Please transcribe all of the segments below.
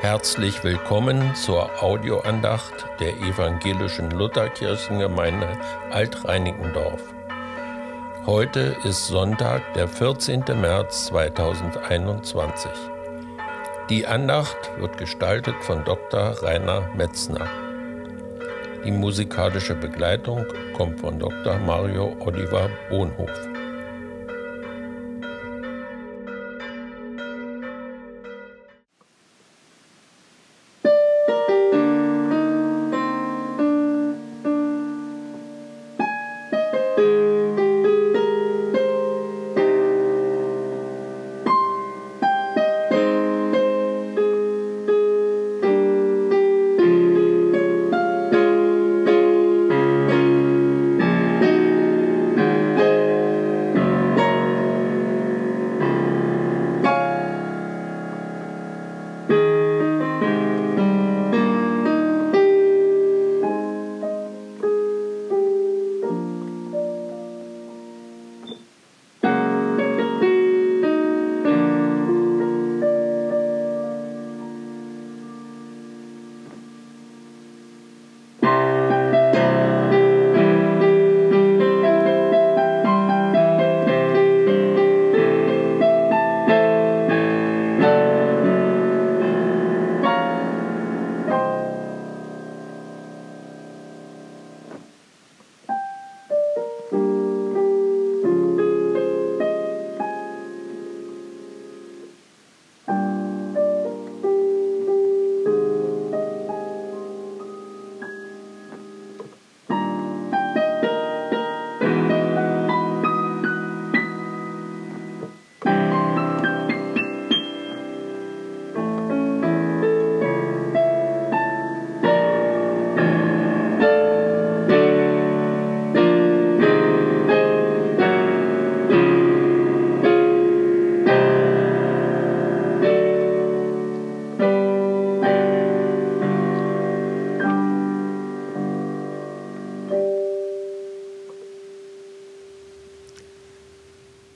Herzlich willkommen zur Audioandacht der evangelischen Lutherkirchengemeinde Altreinigendorf. Heute ist Sonntag, der 14. März 2021. Die Andacht wird gestaltet von Dr. Rainer Metzner. Die musikalische Begleitung kommt von Dr. Mario Oliver Bohnhof.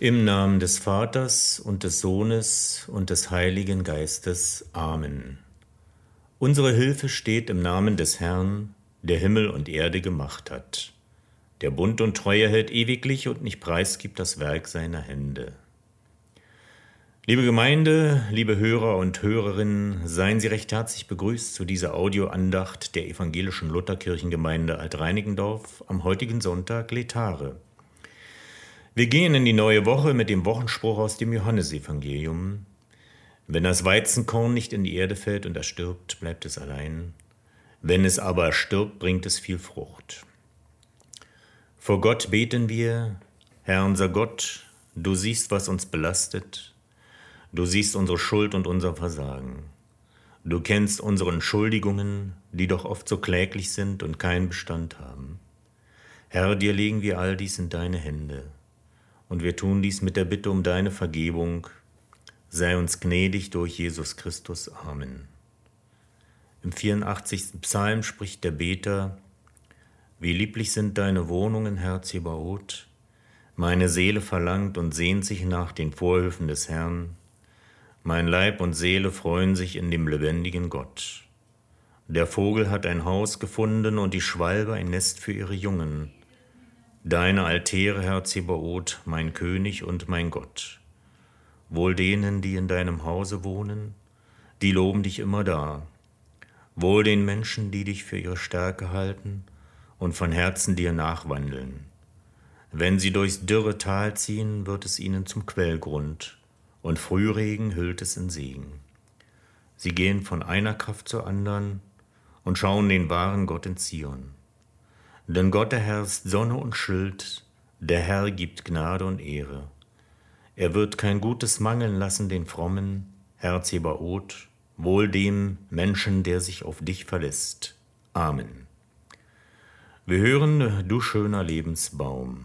Im Namen des Vaters und des Sohnes und des Heiligen Geistes. Amen. Unsere Hilfe steht im Namen des Herrn, der Himmel und Erde gemacht hat, der Bund und Treue hält ewiglich und nicht preisgibt das Werk seiner Hände. Liebe Gemeinde, liebe Hörer und Hörerinnen, seien Sie recht herzlich begrüßt zu dieser Audioandacht der evangelischen Lutherkirchengemeinde Altreinigendorf am heutigen Sonntag Letare. Wir gehen in die neue Woche mit dem Wochenspruch aus dem Johannesevangelium. Wenn das Weizenkorn nicht in die Erde fällt und erstirbt, bleibt es allein. Wenn es aber stirbt, bringt es viel Frucht. Vor Gott beten wir, Herr unser Gott, du siehst, was uns belastet. Du siehst unsere Schuld und unser Versagen. Du kennst unsere Entschuldigungen, die doch oft so kläglich sind und keinen Bestand haben. Herr, dir legen wir all dies in deine Hände. Und wir tun dies mit der Bitte um deine Vergebung. Sei uns gnädig durch Jesus Christus. Amen. Im 84. Psalm spricht der Beter, Wie lieblich sind deine Wohnungen, Herr Zebaoth. Meine Seele verlangt und sehnt sich nach den Vorhöfen des Herrn. Mein Leib und Seele freuen sich in dem lebendigen Gott. Der Vogel hat ein Haus gefunden und die Schwalbe ein Nest für ihre Jungen Deine Altäre, Herr Zebaoth, mein König und mein Gott. Wohl denen, die in deinem Hause wohnen, die loben dich immer da. Wohl den Menschen, die dich für ihre Stärke halten und von Herzen dir nachwandeln. Wenn sie durchs dürre Tal ziehen, wird es ihnen zum Quellgrund, und Frühregen hüllt es in Segen. Sie gehen von einer Kraft zur anderen und schauen den wahren Gott in Zion. Denn Gott der Herr ist Sonne und Schild, der Herr gibt Gnade und Ehre. Er wird kein Gutes mangeln lassen den Frommen, Herr Zebaoth, wohl dem Menschen, der sich auf dich verlässt. Amen. Wir hören, du schöner Lebensbaum.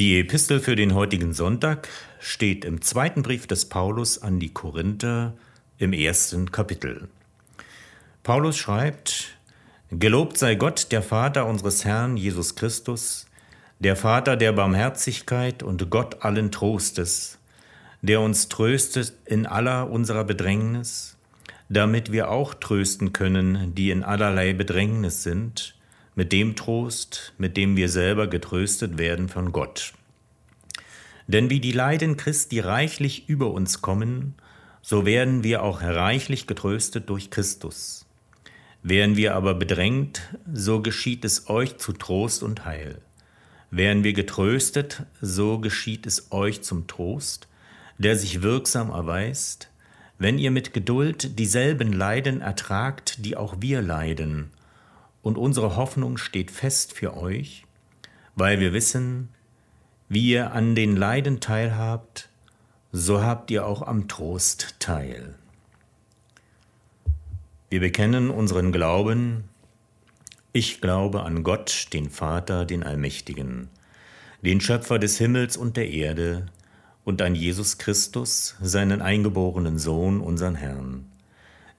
Die Epistel für den heutigen Sonntag steht im zweiten Brief des Paulus an die Korinther im ersten Kapitel. Paulus schreibt, Gelobt sei Gott, der Vater unseres Herrn Jesus Christus, der Vater der Barmherzigkeit und Gott allen Trostes, der uns tröstet in aller unserer Bedrängnis, damit wir auch trösten können, die in allerlei Bedrängnis sind, mit dem Trost, mit dem wir selber getröstet werden von Gott. Denn wie die Leiden Christi reichlich über uns kommen, so werden wir auch reichlich getröstet durch Christus. Wären wir aber bedrängt, so geschieht es euch zu Trost und Heil. Wären wir getröstet, so geschieht es euch zum Trost, der sich wirksam erweist, wenn ihr mit Geduld dieselben Leiden ertragt, die auch wir leiden, und unsere Hoffnung steht fest für euch, weil wir wissen, wie ihr an den Leiden teilhabt, so habt ihr auch am Trost teil. Wir bekennen unseren Glauben, ich glaube an Gott, den Vater, den Allmächtigen, den Schöpfer des Himmels und der Erde, und an Jesus Christus, seinen eingeborenen Sohn, unseren Herrn,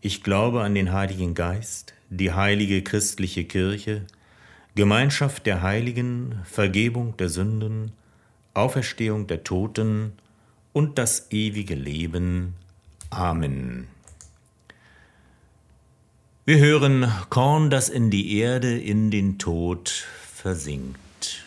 Ich glaube an den Heiligen Geist, die heilige christliche Kirche, Gemeinschaft der Heiligen, Vergebung der Sünden, Auferstehung der Toten und das ewige Leben. Amen. Wir hören Korn, das in die Erde, in den Tod versinkt.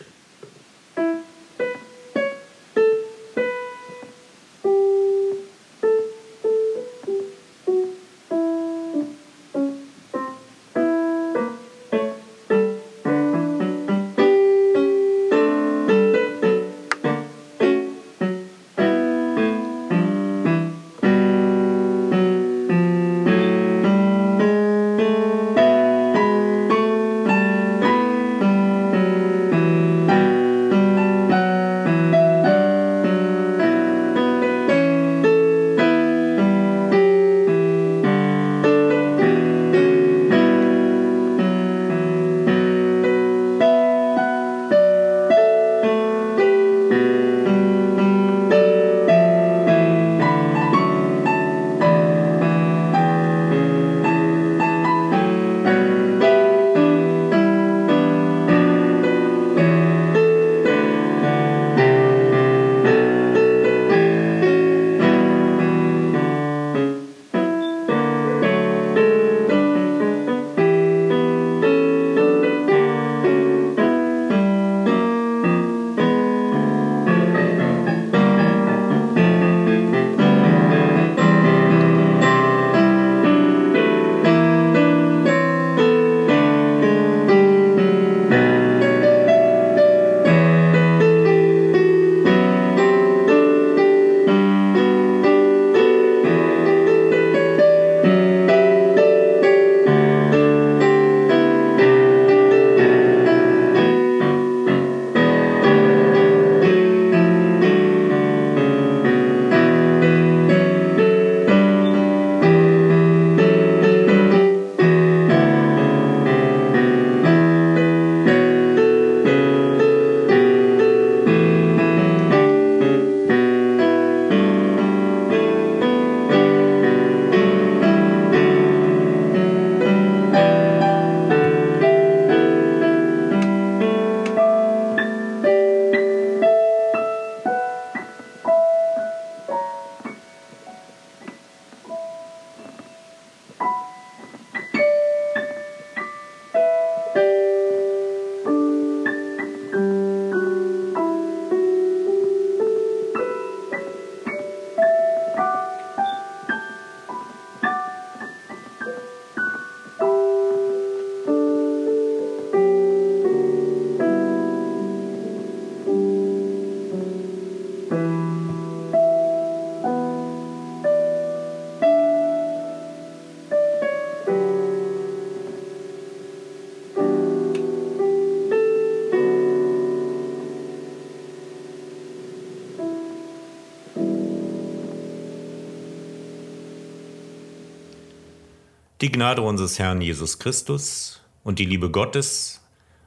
Die Gnade unseres Herrn Jesus Christus und die Liebe Gottes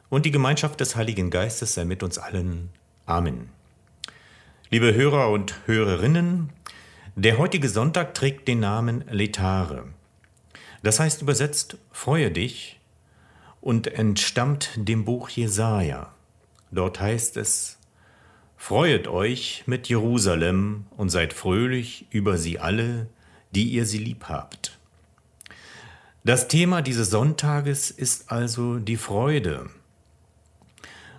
und die Gemeinschaft des Heiligen Geistes sei mit uns allen. Amen. Liebe Hörer und Hörerinnen, der heutige Sonntag trägt den Namen Letare. Das heißt übersetzt Freue dich und entstammt dem Buch Jesaja. Dort heißt es: Freuet euch mit Jerusalem und seid fröhlich über sie alle, die ihr sie lieb habt. Das Thema dieses Sonntages ist also die Freude.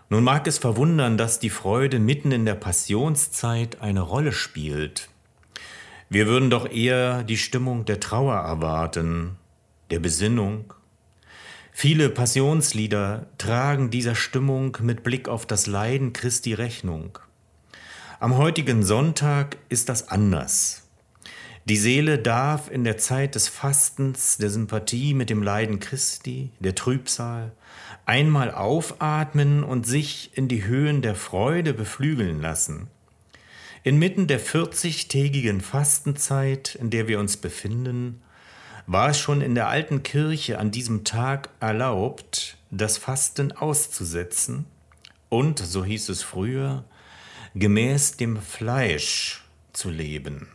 Nun mag es verwundern, dass die Freude mitten in der Passionszeit eine Rolle spielt. Wir würden doch eher die Stimmung der Trauer erwarten, der Besinnung. Viele Passionslieder tragen dieser Stimmung mit Blick auf das Leiden Christi Rechnung. Am heutigen Sonntag ist das anders. Die Seele darf in der Zeit des Fastens, der Sympathie mit dem Leiden Christi, der Trübsal, einmal aufatmen und sich in die Höhen der Freude beflügeln lassen. Inmitten der 40-tägigen Fastenzeit, in der wir uns befinden, war es schon in der alten Kirche an diesem Tag erlaubt, das Fasten auszusetzen und, so hieß es früher, gemäß dem Fleisch zu leben.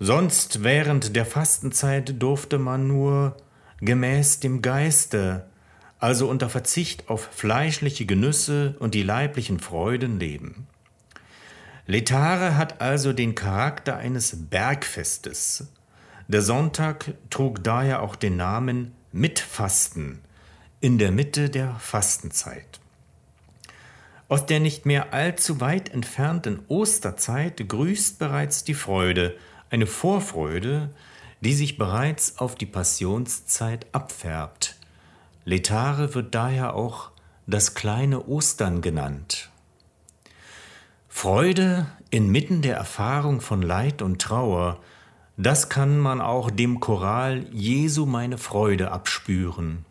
Sonst während der Fastenzeit durfte man nur gemäß dem Geiste, also unter Verzicht auf fleischliche Genüsse und die leiblichen Freuden leben. Letare hat also den Charakter eines Bergfestes. Der Sonntag trug daher auch den Namen Mitfasten in der Mitte der Fastenzeit. Aus der nicht mehr allzu weit entfernten Osterzeit grüßt bereits die Freude, eine Vorfreude, die sich bereits auf die Passionszeit abfärbt. Letare wird daher auch das kleine Ostern genannt. Freude inmitten der Erfahrung von Leid und Trauer, das kann man auch dem Choral Jesu meine Freude abspüren.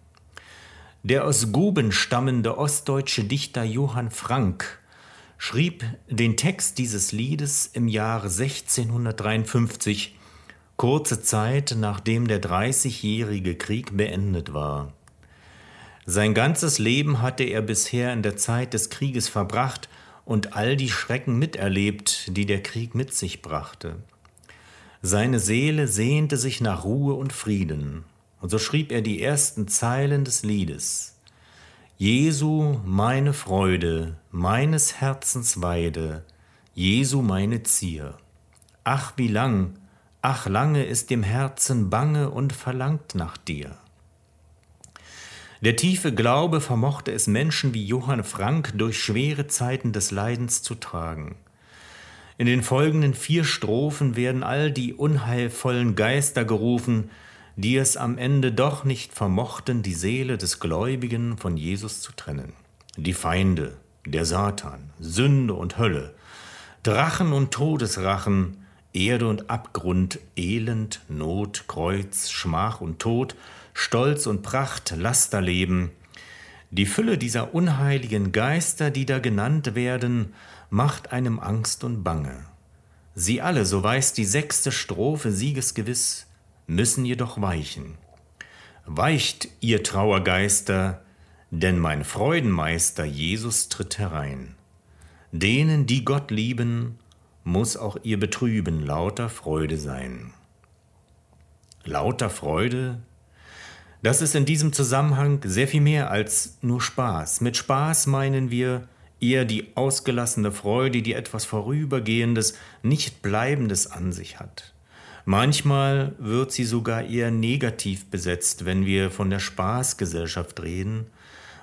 Der aus Guben stammende ostdeutsche Dichter Johann Frank schrieb den Text dieses Liedes im Jahre 1653, kurze Zeit nachdem der Dreißigjährige Krieg beendet war. Sein ganzes Leben hatte er bisher in der Zeit des Krieges verbracht und all die Schrecken miterlebt, die der Krieg mit sich brachte. Seine Seele sehnte sich nach Ruhe und Frieden, und so schrieb er die ersten Zeilen des Liedes. Jesu meine Freude, meines Herzens Weide, Jesu meine Zier. Ach wie lang, ach lange ist dem Herzen bange und verlangt nach dir. Der tiefe Glaube vermochte es Menschen wie Johann Frank durch schwere Zeiten des Leidens zu tragen. In den folgenden vier Strophen werden all die unheilvollen Geister gerufen, die es am Ende doch nicht vermochten, die Seele des Gläubigen von Jesus zu trennen. Die Feinde, der Satan, Sünde und Hölle, Drachen und Todesrachen, Erde und Abgrund, Elend, Not, Kreuz, Schmach und Tod, Stolz und Pracht, Lasterleben. Die Fülle dieser unheiligen Geister, die da genannt werden, macht einem Angst und Bange. Sie alle, so weiß die sechste Strophe siegesgewiss, müssen jedoch weichen. Weicht, ihr Trauergeister, denn mein Freudenmeister Jesus tritt herein. Denen, die Gott lieben, muss auch ihr Betrüben lauter Freude sein. Lauter Freude? Das ist in diesem Zusammenhang sehr viel mehr als nur Spaß. Mit Spaß meinen wir eher die ausgelassene Freude, die etwas Vorübergehendes, nicht Bleibendes an sich hat. Manchmal wird sie sogar eher negativ besetzt, wenn wir von der Spaßgesellschaft reden,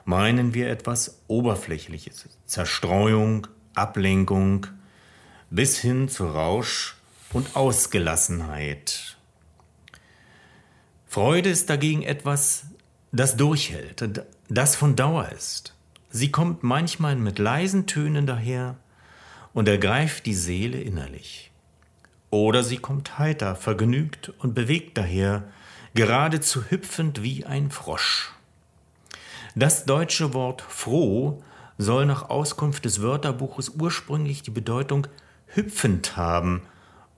meinen wir etwas Oberflächliches, Zerstreuung, Ablenkung, bis hin zu Rausch und Ausgelassenheit. Freude ist dagegen etwas, das durchhält, das von Dauer ist. Sie kommt manchmal mit leisen Tönen daher und ergreift die Seele innerlich. Oder sie kommt heiter, vergnügt und bewegt daher, geradezu hüpfend wie ein Frosch. Das deutsche Wort froh soll nach Auskunft des Wörterbuches ursprünglich die Bedeutung hüpfend haben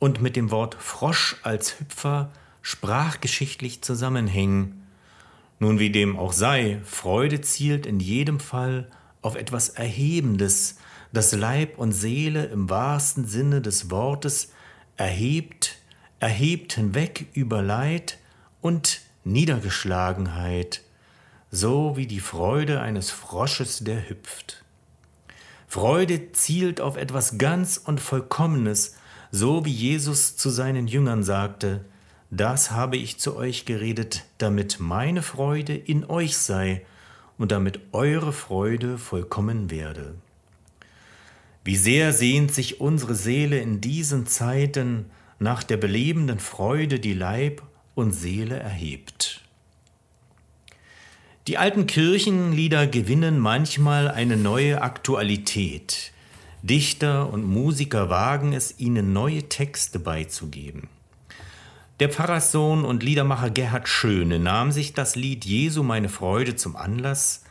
und mit dem Wort Frosch als Hüpfer sprachgeschichtlich zusammenhängen. Nun wie dem auch sei, Freude zielt in jedem Fall auf etwas Erhebendes, das Leib und Seele im wahrsten Sinne des Wortes erhebt, erhebt hinweg über Leid und Niedergeschlagenheit, so wie die Freude eines Frosches, der hüpft. Freude zielt auf etwas ganz und Vollkommenes, so wie Jesus zu seinen Jüngern sagte, das habe ich zu euch geredet, damit meine Freude in euch sei und damit eure Freude vollkommen werde. Wie sehr sehnt sich unsere Seele in diesen Zeiten nach der belebenden Freude, die Leib und Seele erhebt. Die alten Kirchenlieder gewinnen manchmal eine neue Aktualität. Dichter und Musiker wagen es, ihnen neue Texte beizugeben. Der Pfarrerssohn und Liedermacher Gerhard Schöne nahm sich das Lied Jesu meine Freude zum Anlass,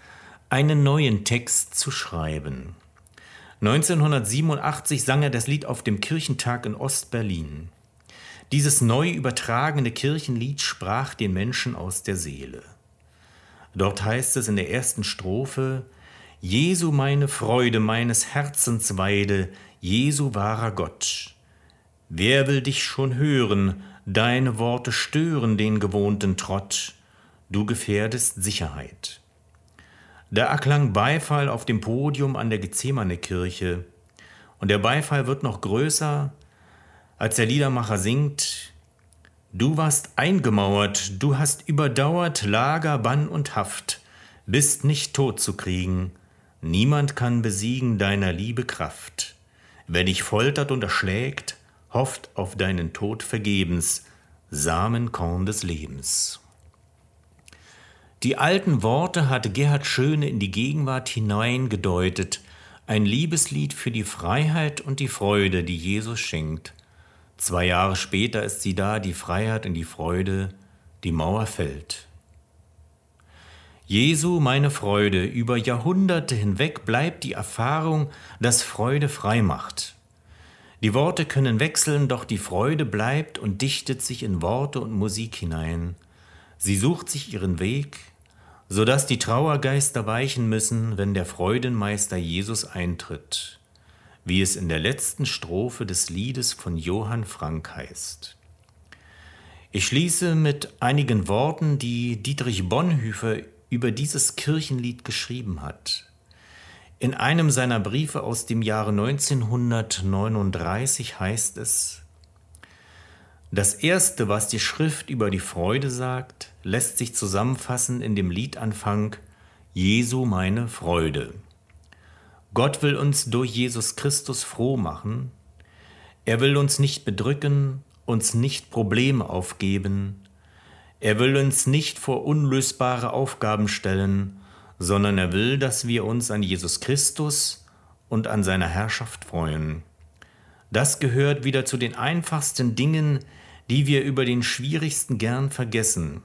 einen neuen Text zu schreiben. 1987 sang er das Lied auf dem Kirchentag in Ostberlin. Dieses neu übertragene Kirchenlied sprach den Menschen aus der Seele. Dort heißt es in der ersten Strophe, Jesu meine Freude, meines Herzens Weide, Jesu wahrer Gott. Wer will dich schon hören, deine Worte stören den gewohnten Trott, du gefährdest Sicherheit. Da erklang Beifall auf dem Podium an der Gethsemane-Kirche, und der Beifall wird noch größer, als der Liedermacher singt, Du warst eingemauert, du hast überdauert Lager, Bann und Haft, bist nicht tot zu kriegen, niemand kann besiegen deiner Liebe Kraft. Wer dich foltert und erschlägt, hofft auf deinen Tod vergebens, Samenkorn des Lebens. Die alten Worte hatte Gerhard Schöne in die Gegenwart hineingedeutet, ein Liebeslied für die Freiheit und die Freude, die Jesus schenkt. Zwei Jahre später ist sie da, die Freiheit und die Freude, die Mauer fällt. Jesu, meine Freude, über Jahrhunderte hinweg bleibt die Erfahrung, dass Freude frei macht. Die Worte können wechseln, doch die Freude bleibt und dichtet sich in Worte und Musik hinein. Sie sucht sich ihren Weg, so dass die Trauergeister weichen müssen, wenn der Freudenmeister Jesus eintritt wie es in der letzten Strophe des Liedes von Johann Frank heißt. Ich schließe mit einigen Worten, die Dietrich Bonhoeffer über dieses Kirchenlied geschrieben hat. In einem seiner Briefe aus dem Jahre 1939 heißt es, das Erste, was die Schrift über die Freude sagt, lässt sich zusammenfassen in dem Liedanfang Jesu meine Freude. Gott will uns durch Jesus Christus froh machen. Er will uns nicht bedrücken, uns nicht Probleme aufgeben. Er will uns nicht vor unlösbare Aufgaben stellen, sondern er will, dass wir uns an Jesus Christus und an seiner Herrschaft freuen. Das gehört wieder zu den einfachsten Dingen, die wir über den schwierigsten gern vergessen.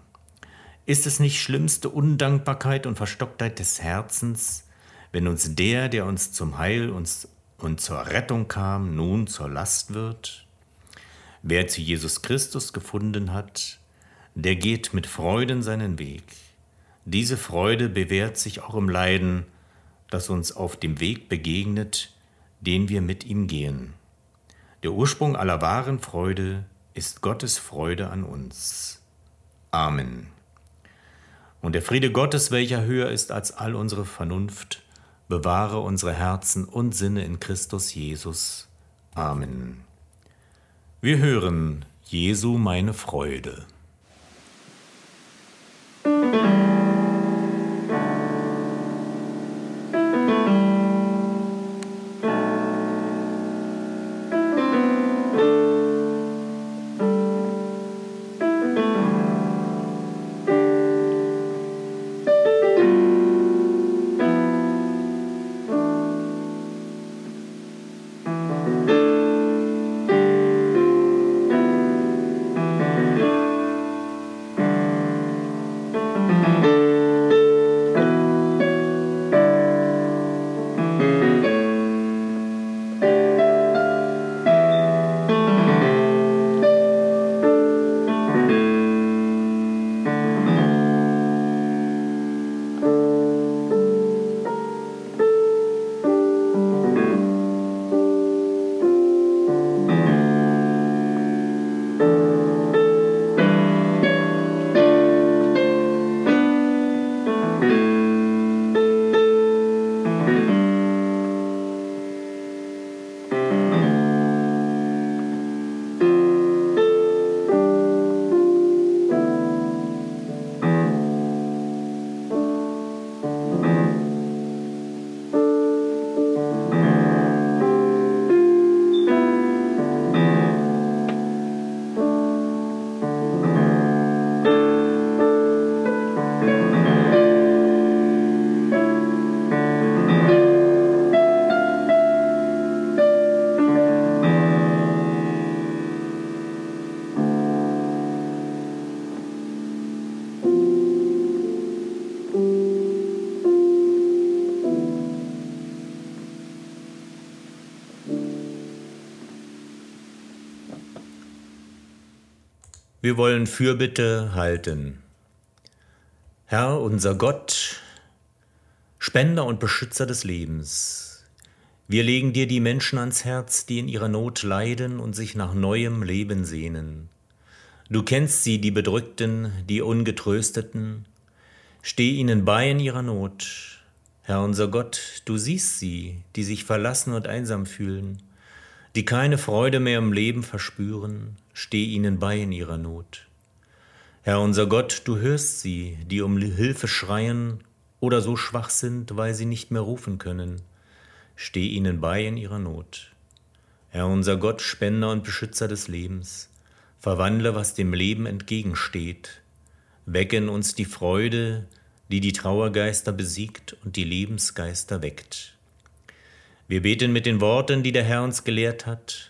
Ist es nicht schlimmste Undankbarkeit und Verstocktheit des Herzens, wenn uns der, der uns zum Heil und, und zur Rettung kam, nun zur Last wird? Wer zu Jesus Christus gefunden hat, der geht mit Freuden seinen Weg. Diese Freude bewährt sich auch im Leiden, das uns auf dem Weg begegnet, den wir mit ihm gehen. Der Ursprung aller wahren Freude ist Gottes Freude an uns. Amen. Und der Friede Gottes, welcher höher ist als all unsere Vernunft, bewahre unsere Herzen und Sinne in Christus Jesus. Amen. Wir hören Jesu meine Freude. Música Wir wollen Fürbitte halten. Herr, unser Gott, Spender und Beschützer des Lebens, wir legen dir die Menschen ans Herz, die in ihrer Not leiden und sich nach neuem Leben sehnen. Du kennst sie, die Bedrückten, die Ungetrösteten. Steh ihnen bei in ihrer Not. Herr unser Gott, du siehst sie, die sich verlassen und einsam fühlen die keine Freude mehr im Leben verspüren, steh ihnen bei in ihrer Not. Herr unser Gott, du hörst sie, die um Hilfe schreien oder so schwach sind, weil sie nicht mehr rufen können, steh ihnen bei in ihrer Not. Herr unser Gott, Spender und Beschützer des Lebens, verwandle, was dem Leben entgegensteht, wecken uns die Freude, die die Trauergeister besiegt und die Lebensgeister weckt. Wir beten mit den Worten, die der Herr uns gelehrt hat.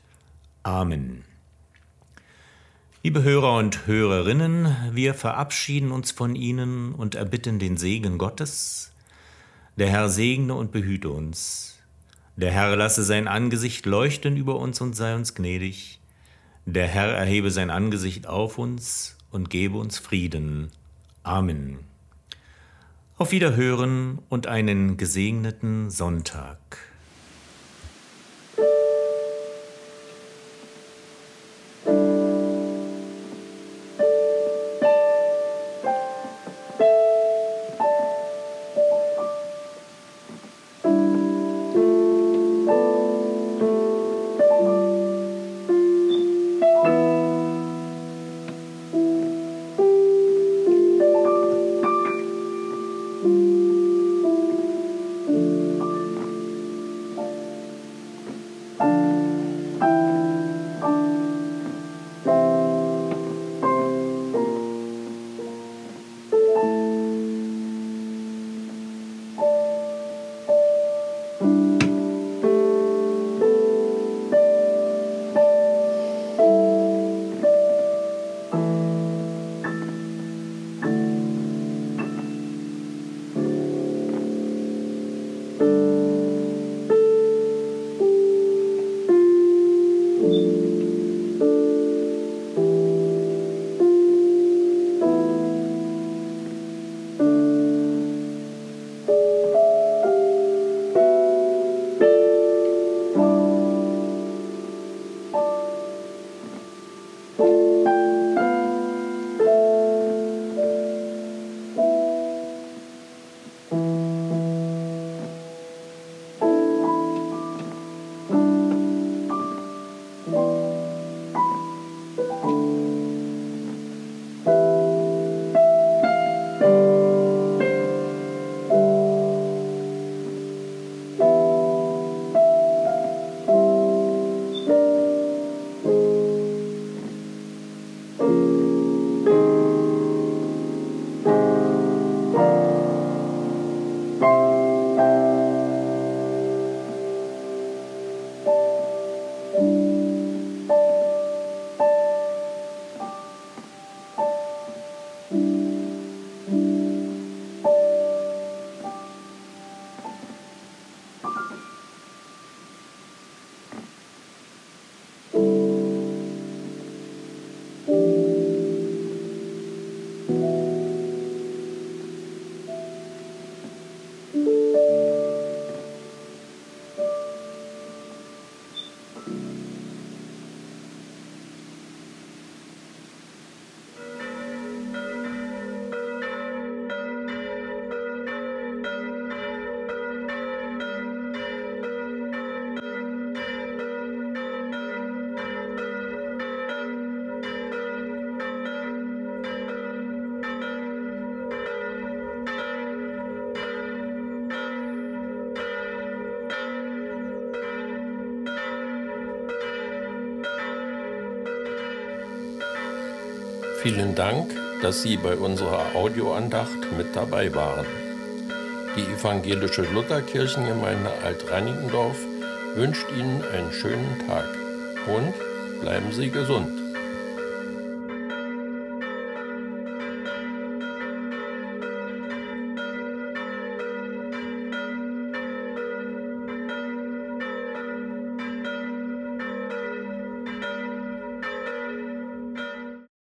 Amen. Liebe Hörer und Hörerinnen, wir verabschieden uns von Ihnen und erbitten den Segen Gottes. Der Herr segne und behüte uns. Der Herr lasse sein Angesicht leuchten über uns und sei uns gnädig. Der Herr erhebe sein Angesicht auf uns und gebe uns Frieden. Amen. Auf Wiederhören und einen gesegneten Sonntag. Vielen Dank, dass Sie bei unserer Audioandacht mit dabei waren. Die evangelische Lutherkirchengemeinde Alt-Reinickendorf wünscht Ihnen einen schönen Tag und bleiben Sie gesund.